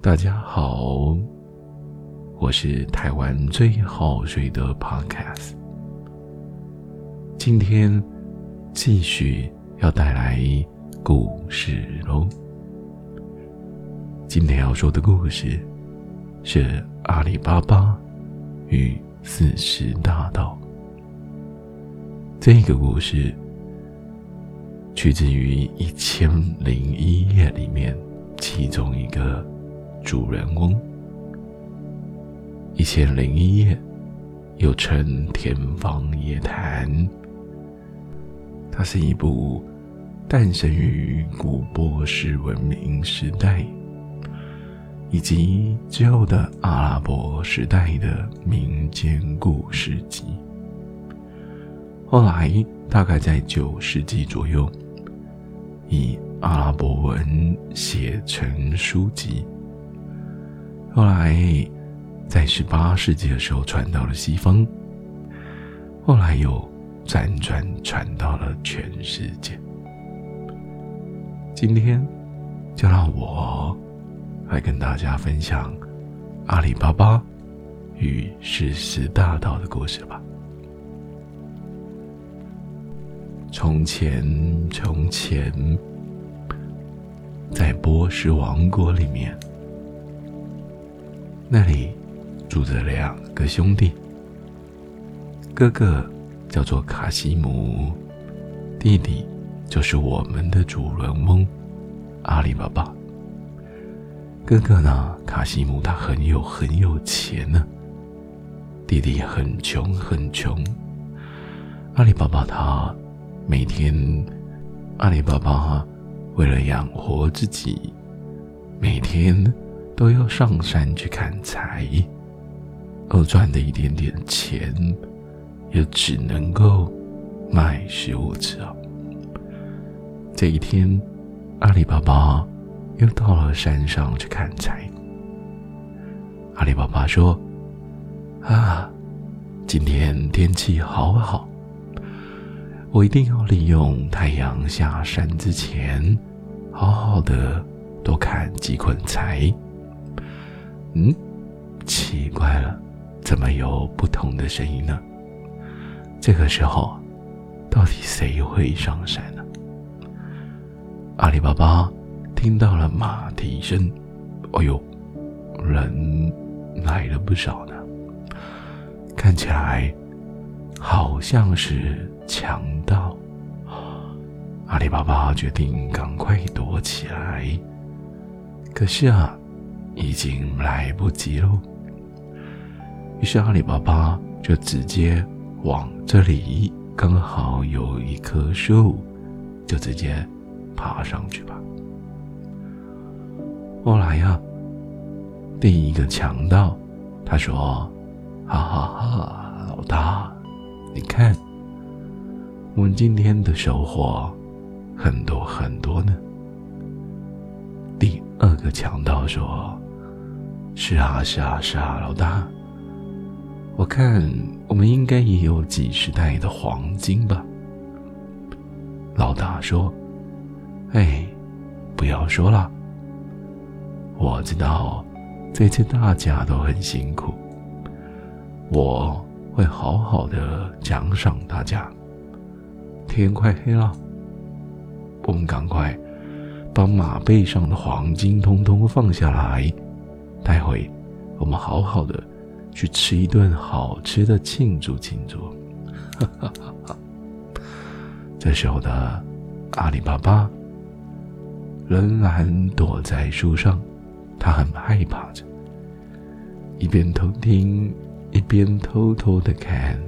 大家好，我是台湾最好睡的 Podcast。今天继续要带来故事喽。今天要说的故事是阿里巴巴与四十大盗。这个故事取自于《一千零一夜》里面其中一个。主人翁，《一千零一夜》又称《天方夜谭》，它是一部诞生于古波斯文明时代以及之后的阿拉伯时代的民间故事集。后来，大概在九世纪左右，以阿拉伯文写成书籍。后来，在十八世纪的时候传到了西方，后来又辗转传到了全世界。今天，就让我来跟大家分享阿里巴巴与十四大盗的故事吧。从前，从前，在波斯王国里面。那里住着两个兄弟，哥哥叫做卡西姆，弟弟就是我们的主人翁阿里巴巴。哥哥呢，卡西姆他很有很有钱呢，弟弟很穷很穷。阿里巴巴他每天，阿里巴巴为了养活自己，每天。都要上山去砍柴，而赚的一点点钱，也只能够买食物吃。这一天，阿里巴巴又到了山上去砍柴。阿里巴巴说：“啊，今天天气好好，我一定要利用太阳下山之前，好好的多砍几捆柴。”嗯，奇怪了，怎么有不同的声音呢？这个时候，到底谁会上山呢？阿里巴巴听到了马蹄声，哎呦，人来了不少呢，看起来好像是强盗。阿里巴巴决定赶快躲起来，可是啊。已经来不及喽。于是阿里巴巴就直接往这里，刚好有一棵树，就直接爬上去吧。后来呀，第一个强盗他说：“哈哈哈，老大，你看，我们今天的收获很多很多呢。”第二个强盗说。是啊，是啊，是啊，老大，我看我们应该也有几十袋的黄金吧。老大说：“哎，不要说了，我知道这次大家都很辛苦，我会好好的奖赏大家。天快黑了，我们赶快把马背上的黄金通通放下来。”待会，我们好好的去吃一顿好吃的庆祝庆祝。这时候的阿里巴巴仍然躲在树上，他很害怕着，一边偷听，一边偷偷的看。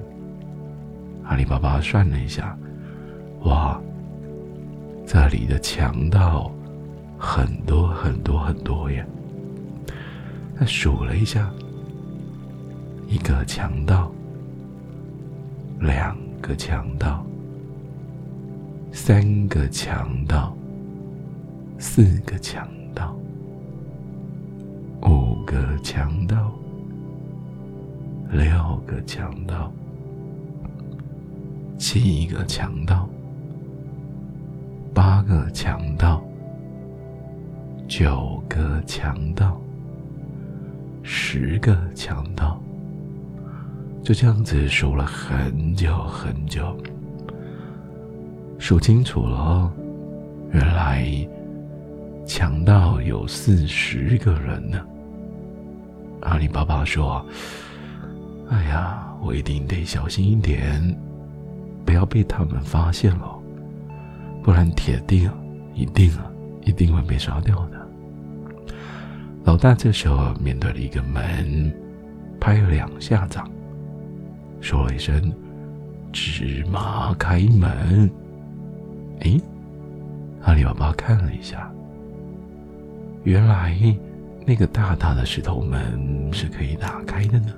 阿里巴巴算了一下，哇，这里的强盗很多很多很多呀。他数了一下，一个强盗，两个强盗，三个强盗，四个强盗，五个强盗，六个强盗，七个强盗，八个强盗，九个强盗。十个强盗。就这样子数了很久很久，数清楚了，原来强盗有四十个人呢。阿里巴巴说：“哎呀，我一定得小心一点，不要被他们发现了，不然铁定、一定啊，一定会被杀掉的。”老大这时候面对了一个门，拍了两下掌。说了一声“芝麻开门”，哎，阿里巴巴看了一下，原来那个大大的石头门是可以打开的呢。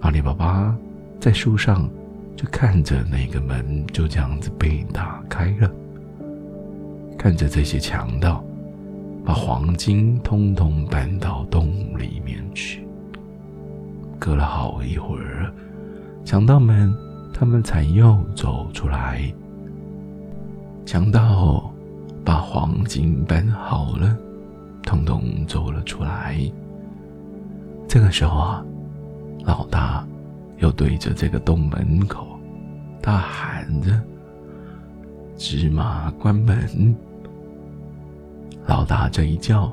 阿里巴巴在树上就看着那个门就这样子被打开了，看着这些强盗把黄金通通搬到洞里面去。隔了好一会儿，强盗们他们才又走出来。强盗把黄金搬好了，统统走了出来。这个时候啊，老大又对着这个洞门口大喊着：“芝麻关门！”老大这一叫，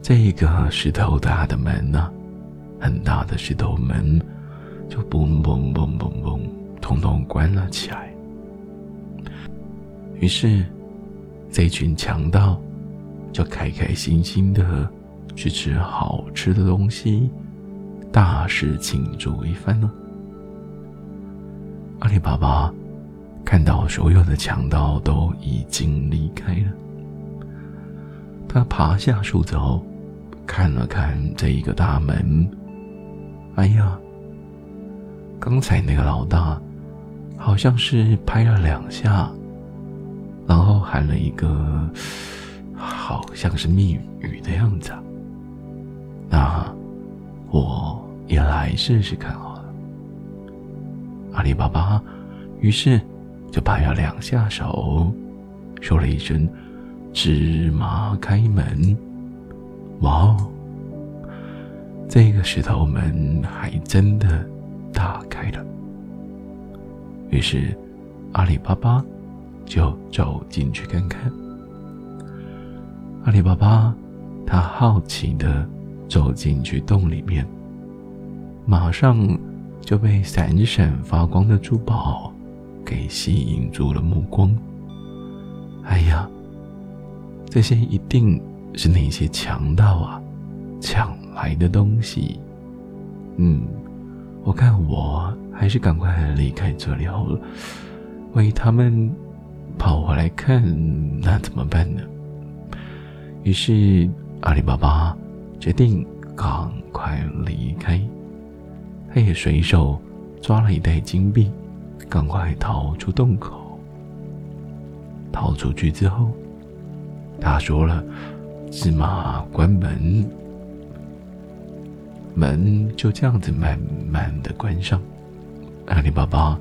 这个石头大的门呢？很大的石头门就嘣嘣嘣嘣嘣，统统关了起来。于是，这群强盗就开开心心的去吃好吃的东西，大肆庆祝一番呢。阿里巴巴看到所有的强盗都已经离开了，他爬下树之后，看了看这一个大门。哎呀，刚才那个老大好像是拍了两下，然后喊了一个好像是密语的样子。那我也来试试看好了。阿里巴巴于是就拍了两下手，说了一声“芝麻开门”。哇哦！这个石头门还真的打开了，于是阿里巴巴就走进去看看。阿里巴巴他好奇的走进去洞里面，马上就被闪闪发光的珠宝给吸引住了目光。哎呀，这些一定是那些强盗啊，抢！来的东西，嗯，我看我还是赶快离开这里好了。万一他们跑回来看，那怎么办呢？于是阿里巴巴决定赶快离开。他也随手抓了一袋金币，赶快逃出洞口。逃出去之后，他说了：“芝麻关门。”门就这样子慢慢的关上，阿里巴巴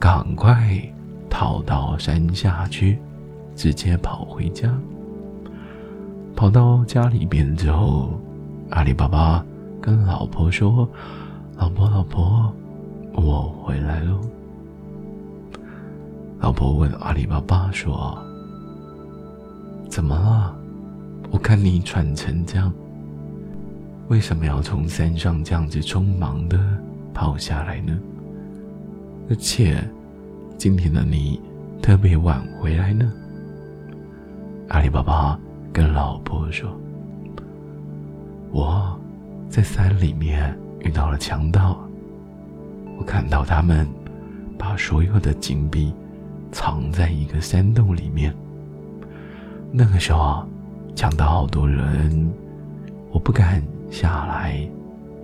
赶快逃到山下去，直接跑回家。跑到家里边之后，阿里巴巴跟老婆说：“老婆，老婆，我回来喽。”老婆问阿里巴巴说：“怎么了？我看你喘成这样。”为什么要从山上这样子匆忙的跑下来呢？而且今天的你特别晚回来呢？阿里巴巴跟老婆说：“我在山里面遇到了强盗，我看到他们把所有的金币藏在一个山洞里面。那个时候啊，抢到好多人，我不敢。”下来，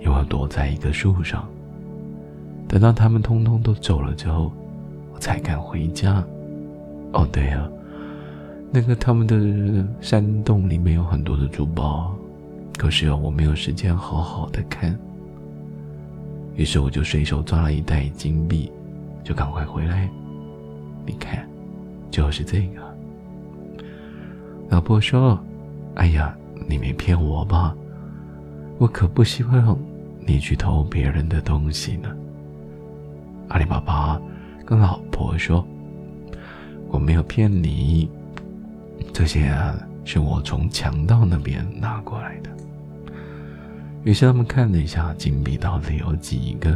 又要躲在一个树上，等到他们通通都走了之后，我才敢回家。哦，对啊，那个他们的山洞里面有很多的珠宝，可是我没有时间好好的看，于是我就随手抓了一袋金币，就赶快回来。你看，就是这个。老婆说：“哎呀，你没骗我吧？”我可不希望你去偷别人的东西呢。阿里巴巴跟老婆说：“我没有骗你，这些啊是我从强盗那边拿过来的。”于是他们看了一下金币到底有几个，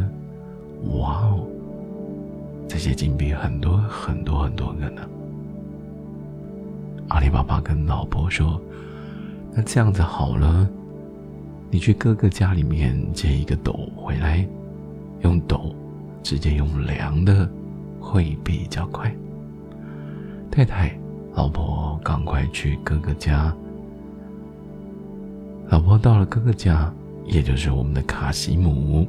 哇哦，这些金币很多很多很多个呢。阿里巴巴跟老婆说：“那这样子好了。”你去哥哥家里面借一个斗回来，用斗直接用量的会比较快。太太，老婆，赶快去哥哥家。老婆到了哥哥家，也就是我们的卡西姆。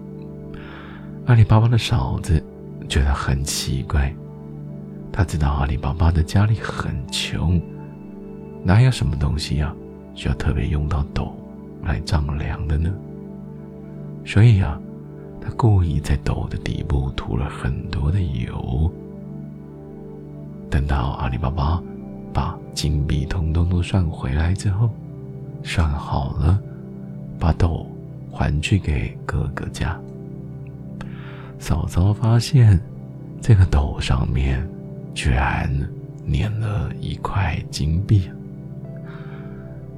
阿里巴巴的嫂子觉得很奇怪，他知道阿里巴巴的家里很穷，哪有什么东西呀需要特别用到斗？来丈量的呢，所以啊，他故意在斗的底部涂了很多的油。等到阿里巴巴把金币通通都算回来之后，算好了，把斗还去给哥哥家。嫂嫂发现这个斗上面居然粘了一块金币。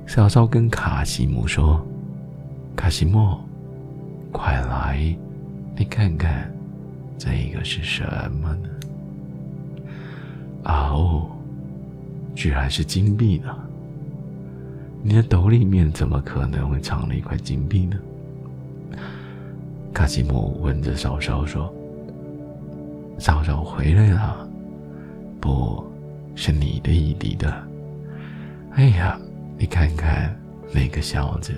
小昭跟卡西姆说：“卡西莫，快来，你看看，这个是什么呢？”啊哦，居然是金币呢！你的斗里面怎么可能会藏了一块金币呢？卡西莫问着嫂嫂说：“嫂嫂回来了，不是你的弟弟的。”哎呀！你看看那个小子，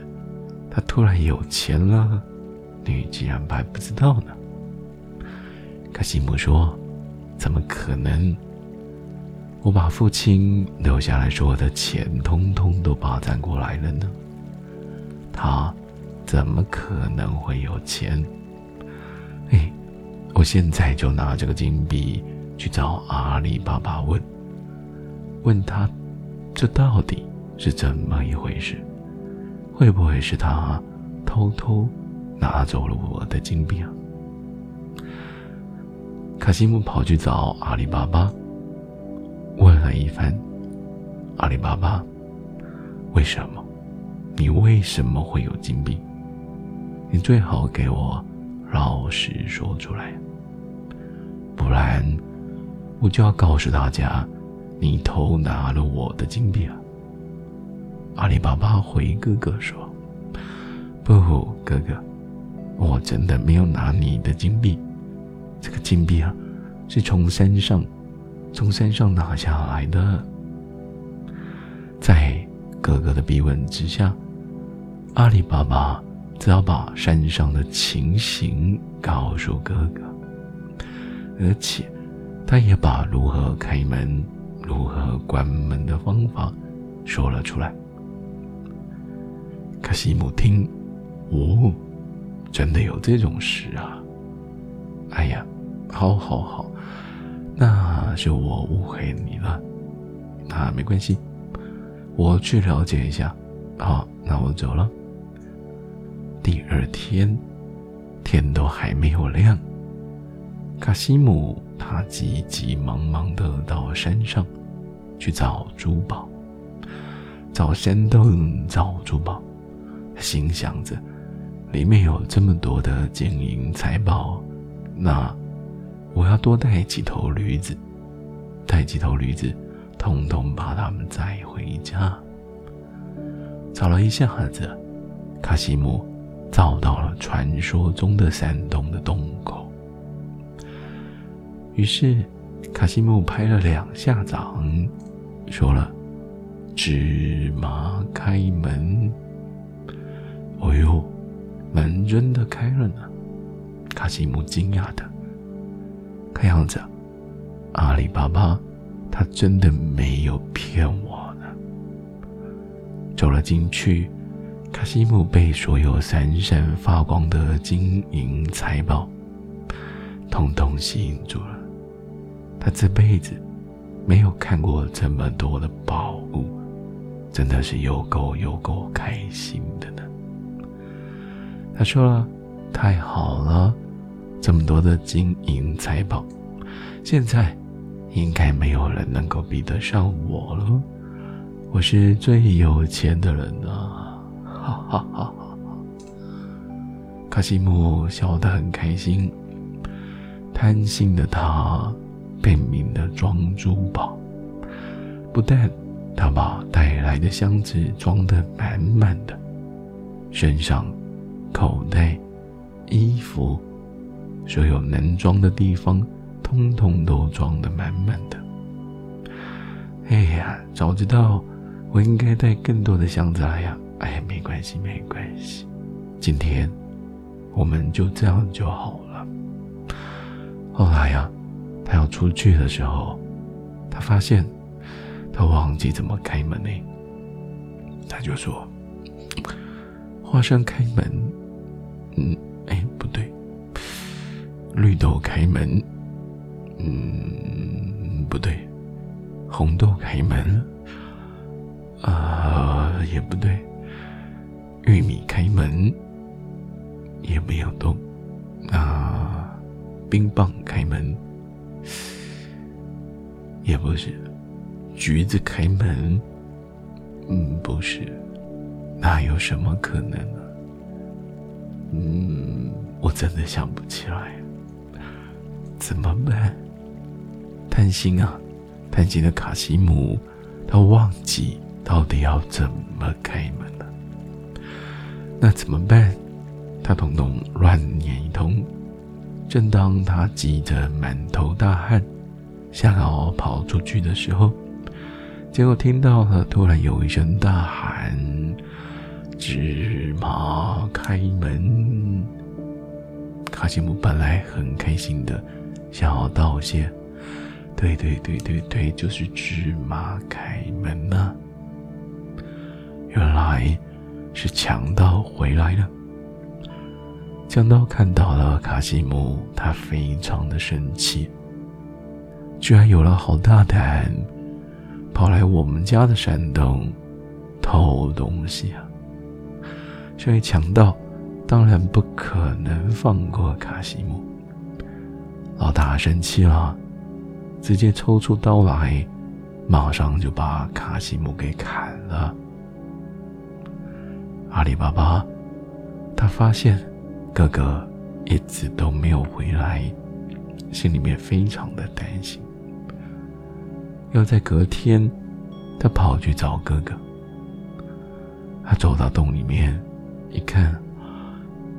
他突然有钱了，你竟然还不知道呢？卡西姆说：“怎么可能？我把父亲留下来说的钱，通通都霸占过来了呢。他怎么可能会有钱？哎，我现在就拿这个金币去找阿里巴巴问，问他这到底？”是怎么一回事？会不会是他偷偷拿走了我的金币啊？卡西姆跑去找阿里巴巴，问了一番：“阿里巴巴，为什么？你为什么会有金币？你最好给我老实说出来，不然我就要告诉大家，你偷拿了我的金币啊！”阿里巴巴回哥哥说：“不，哥哥，我真的没有拿你的金币。这个金币啊，是从山上，从山上拿下来的。”在哥哥的逼问之下，阿里巴巴只好把山上的情形告诉哥哥，而且他也把如何开门、如何关门的方法说了出来。卡西姆听，哦，真的有这种事啊！哎呀，好，好，好，那是我误会你了。那没关系，我去了解一下。好，那我走了。第二天，天都还没有亮，卡西姆他急急忙忙的到山上去找珠宝，找山洞，找珠宝。心想着，里面有这么多的金银财宝，那我要多带几头驴子，带几头驴子，统统把他们载回家。找了一下子，卡西姆找到了传说中的山洞的洞口。于是，卡西姆拍了两下掌，说了：“芝麻开门。”真的开了呢！卡西姆惊讶的，看样子，阿里巴巴他真的没有骗我呢。走了进去，卡西姆被所有闪闪发光的金银财宝统统吸引住了。他这辈子没有看过这么多的宝物，真的是有够有够开心的呢。他说了：“太好了，这么多的金银财宝，现在应该没有人能够比得上我了。我是最有钱的人啊！”哈哈哈哈！卡西姆笑得很开心。贪心的他拼命的装珠宝，不但他把带来的箱子装得满满的，身上、口袋、衣服，所有能装的地方，通通都装得满满的。哎呀，早知道我应该带更多的箱子来呀！哎，没关系，没关系，今天我们就这样就好了。后来呀，他要出去的时候，他发现他忘记怎么开门呢。他就说：“花生开门，嗯，哎，不对，绿豆开门，嗯，不对，红豆开门，啊，也不对，玉米开门，也没有动，啊。”冰棒开门，也不是；橘子开门，嗯，不是。那有什么可能呢？嗯，我真的想不起来。怎么办？贪心啊，贪心的卡西姆，他忘记到底要怎么开门了。那怎么办？他统统乱念一通。正当他急得满头大汗，想要跑出去的时候，结果听到了突然有一声大喊：“芝麻开门！”卡西姆本来很开心的，想要道谢：“对对对对对，就是芝麻开门呐！”原来是强盗回来了。强盗看到了卡西姆，他非常的生气，居然有了好大胆，跑来我们家的山洞偷东西啊！所以强盗当然不可能放过卡西姆。老大生气了，直接抽出刀来，马上就把卡西姆给砍了。阿里巴巴，他发现。哥哥一直都没有回来，心里面非常的担心。要在隔天，他跑去找哥哥。他走到洞里面，一看，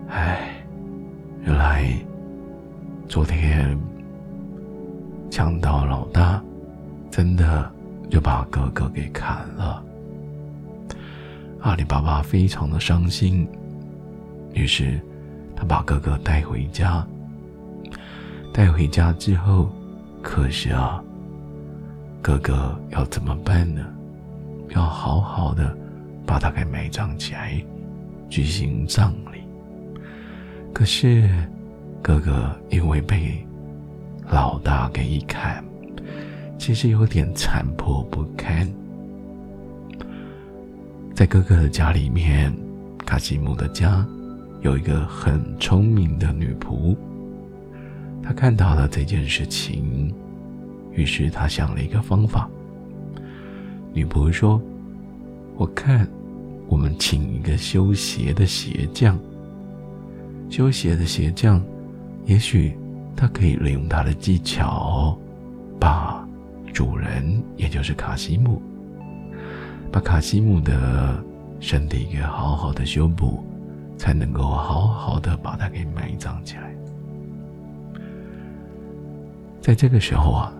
哎，原来昨天强盗老大真的就把哥哥给砍了。阿里巴巴非常的伤心，于是。他把哥哥带回家，带回家之后，可是啊，哥哥要怎么办呢？要好好的把他给埋葬起来，举行葬礼。可是，哥哥因为被老大给一砍，其实有点残破不堪。在哥哥的家里面，卡西姆的家。有一个很聪明的女仆，她看到了这件事情，于是她想了一个方法。女仆说：“我看，我们请一个修鞋的鞋匠。修鞋的鞋匠，也许他可以利用他的技巧，把主人，也就是卡西姆，把卡西姆的身体给好好的修补。”才能够好好的把它给埋葬起来。在这个时候啊，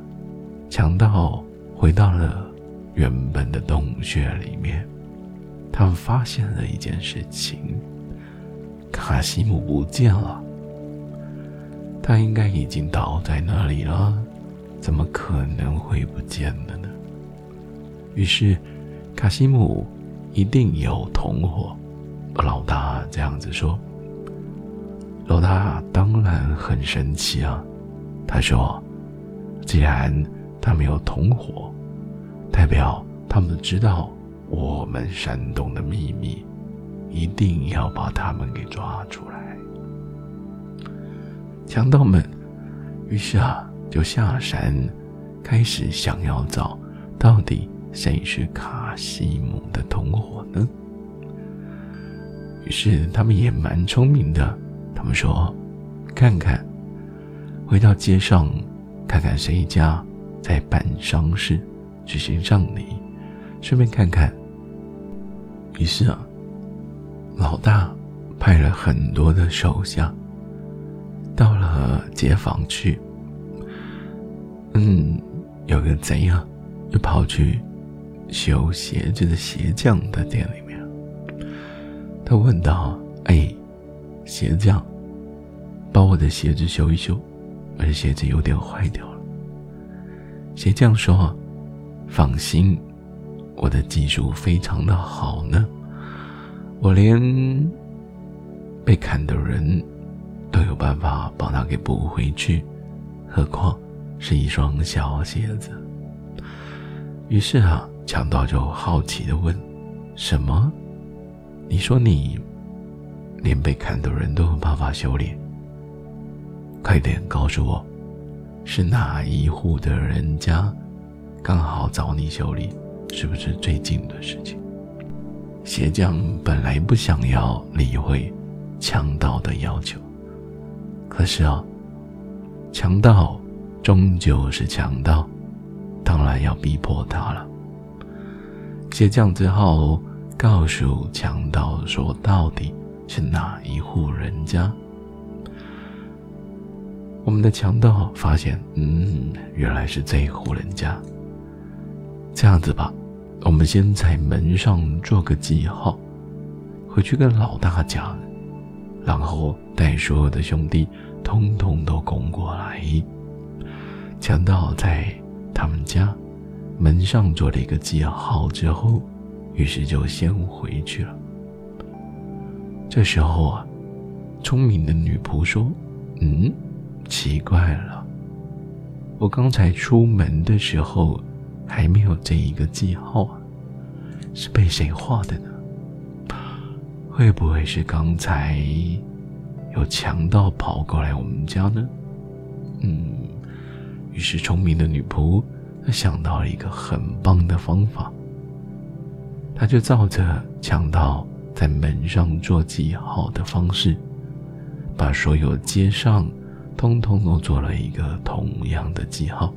强盗回到了原本的洞穴里面，他们发现了一件事情：卡西姆不见了。他应该已经倒在那里了，怎么可能会不见了呢？于是，卡西姆一定有同伙。老大这样子说，老大当然很生气啊。他说：“既然他没有同伙，代表他们知道我们山洞的秘密，一定要把他们给抓出来。强盗们于是啊，就下山，开始想要找到底谁是卡西姆的同伙呢？于是他们也蛮聪明的，他们说：“看看，回到街上，看看谁家在办丧事，举行葬礼，顺便看看。”于是啊，老大派了很多的手下，到了街坊去。嗯，有个贼啊，就跑去修鞋子的鞋匠的店里面。他问道：“哎，鞋匠，把我的鞋子修一修，我的鞋子有点坏掉了。”鞋匠说：“放心。”我的技术非常的好呢，我连被砍的人都有办法帮他给补回去，何况是一双小鞋子。于是啊，强盗就好奇的问：“什么？你说你连被砍的人都有办法修理？快点告诉我，是哪一户的人家刚好找你修理？”是不是最近的事情？鞋匠本来不想要理会强盗的要求，可是啊，强盗终究是强盗，当然要逼迫他了。鞋匠只好告诉强盗说：“到底是哪一户人家？”我们的强盗发现，嗯，原来是这一户人家。这样子吧，我们先在门上做个记号，回去跟老大讲，然后带所有的兄弟通通都攻过来。强盗在他们家门上做了一个记号之后，于是就先回去了。这时候啊，聪明的女仆说：“嗯，奇怪了，我刚才出门的时候。”还没有这一个记号啊，是被谁画的呢？会不会是刚才有强盗跑过来我们家呢？嗯，于是聪明的女仆她想到了一个很棒的方法，她就照着强盗在门上做记号的方式，把所有街上通通都做了一个同样的记号。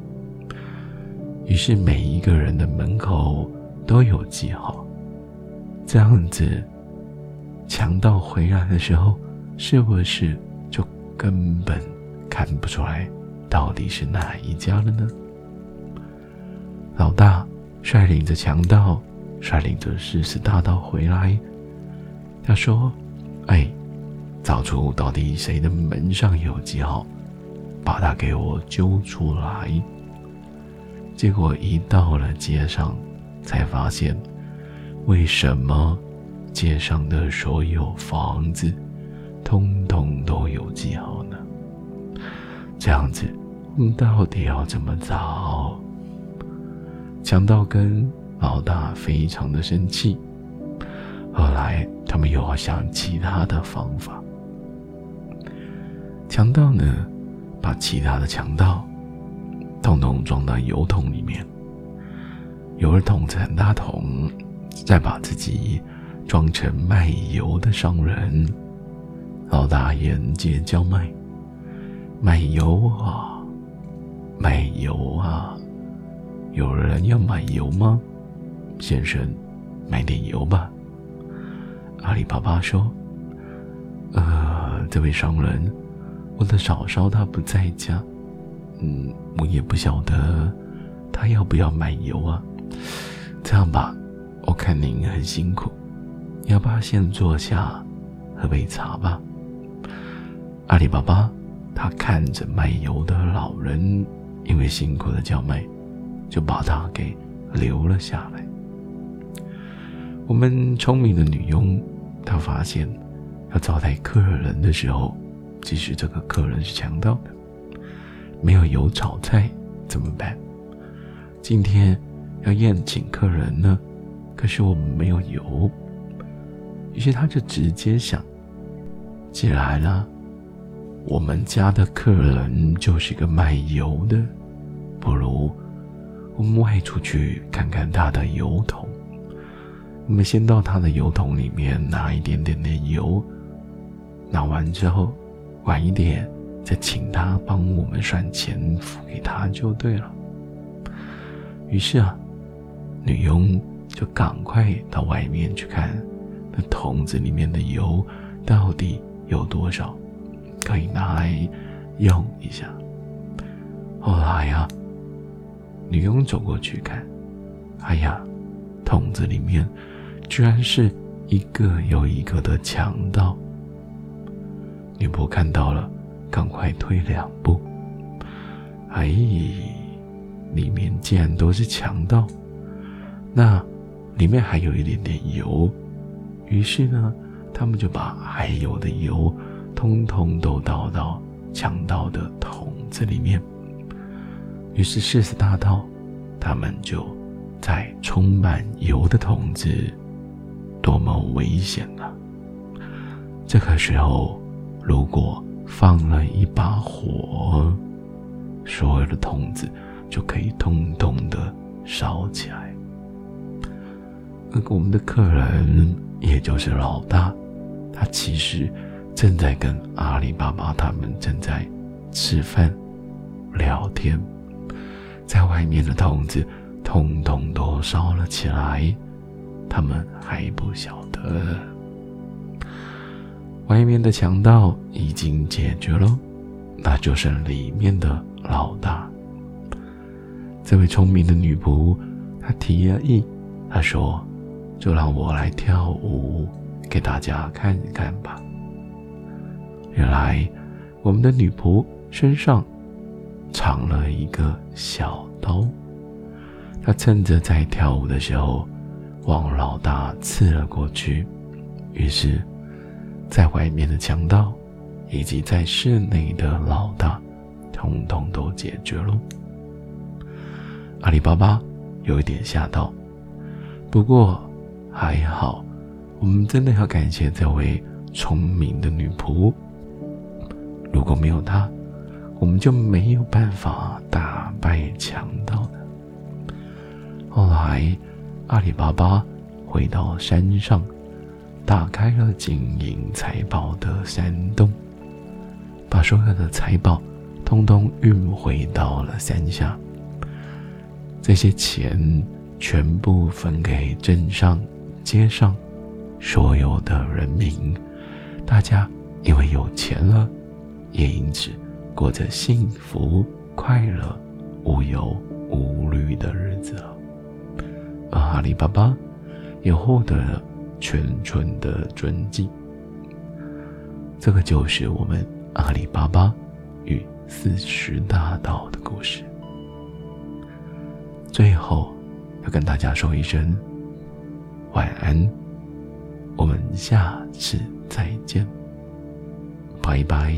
于是每一个人的门口都有记号，这样子，强盗回来的时候，是不是就根本看不出来到底是哪一家了呢？老大率领着强盗，率领着誓死大盗回来，他说：“哎，找出到底谁的门上有记号，把他给我揪出来。”结果一到了街上，才发现，为什么街上的所有房子，通通都有记号呢？这样子，我们到底要怎么找？强盗跟老大非常的生气，后来他们又要想其他的方法。强盗呢，把其他的强盗。统统装到油桶里面，油桶子很大桶，再把自己装成卖油的商人。老大沿街叫卖，卖油啊，卖油啊，有人要买油吗？先生，买点油吧。阿里巴巴说：“呃，这位商人，我的嫂嫂她不在家。”嗯，我也不晓得他要不要买油啊。这样吧，我看您很辛苦，要不要先坐下喝杯茶吧？阿里巴巴他看着卖油的老人，因为辛苦的叫卖，就把他给留了下来。我们聪明的女佣，她发现要招待客人的时候，即使这个客人是强盗的。没有油炒菜怎么办？今天要宴请客人呢，可是我们没有油。于是他就直接想：既然呢，我们家的客人就是个卖油的，不如我们外出去看看他的油桶。我们先到他的油桶里面拿一点点的油，拿完之后，晚一点再请他帮我们算钱付给他就对了。于是啊，女佣就赶快到外面去看，那桶子里面的油到底有多少，可以拿来用一下。后来呀，女佣走过去看，哎呀，桶子里面居然是一个又一个的强盗。女仆看到了，赶快退两步。哎。里面竟然都是强盗，那里面还有一点点油，于是呢，他们就把还有的油通通都倒到强盗的桶子里面。于是誓死大盗，他们就在充满油的桶子，多么危险啊！这个时候，如果放了一把火，所有的桶子。就可以通通的烧起来。那个我们的客人，也就是老大，他其实正在跟阿里巴巴他们正在吃饭、聊天，在外面的筒子通通都烧了起来，他们还不晓得。外面的强盗已经解决了，那就剩里面的老大。这位聪明的女仆，她提了议，她说：“就让我来跳舞，给大家看一看吧。”原来，我们的女仆身上藏了一个小刀，她趁着在跳舞的时候，往老大刺了过去。于是，在外面的强盗，以及在室内的老大，统统都解决了。阿里巴巴有一点吓到，不过还好，我们真的要感谢这位聪明的女仆。如果没有她，我们就没有办法打败强盗的。后来，阿里巴巴回到山上，打开了金银财宝的山洞，把所有的财宝通通运回到了山下。这些钱全部分给镇上、街上所有的人民，大家因为有钱了，也因此过着幸福、快乐、无忧无虑的日子了。而阿里巴巴也获得了全村的尊敬。这个就是我们阿里巴巴与四十大盗的故事。最后，要跟大家说一声晚安，我们下次再见，拜拜。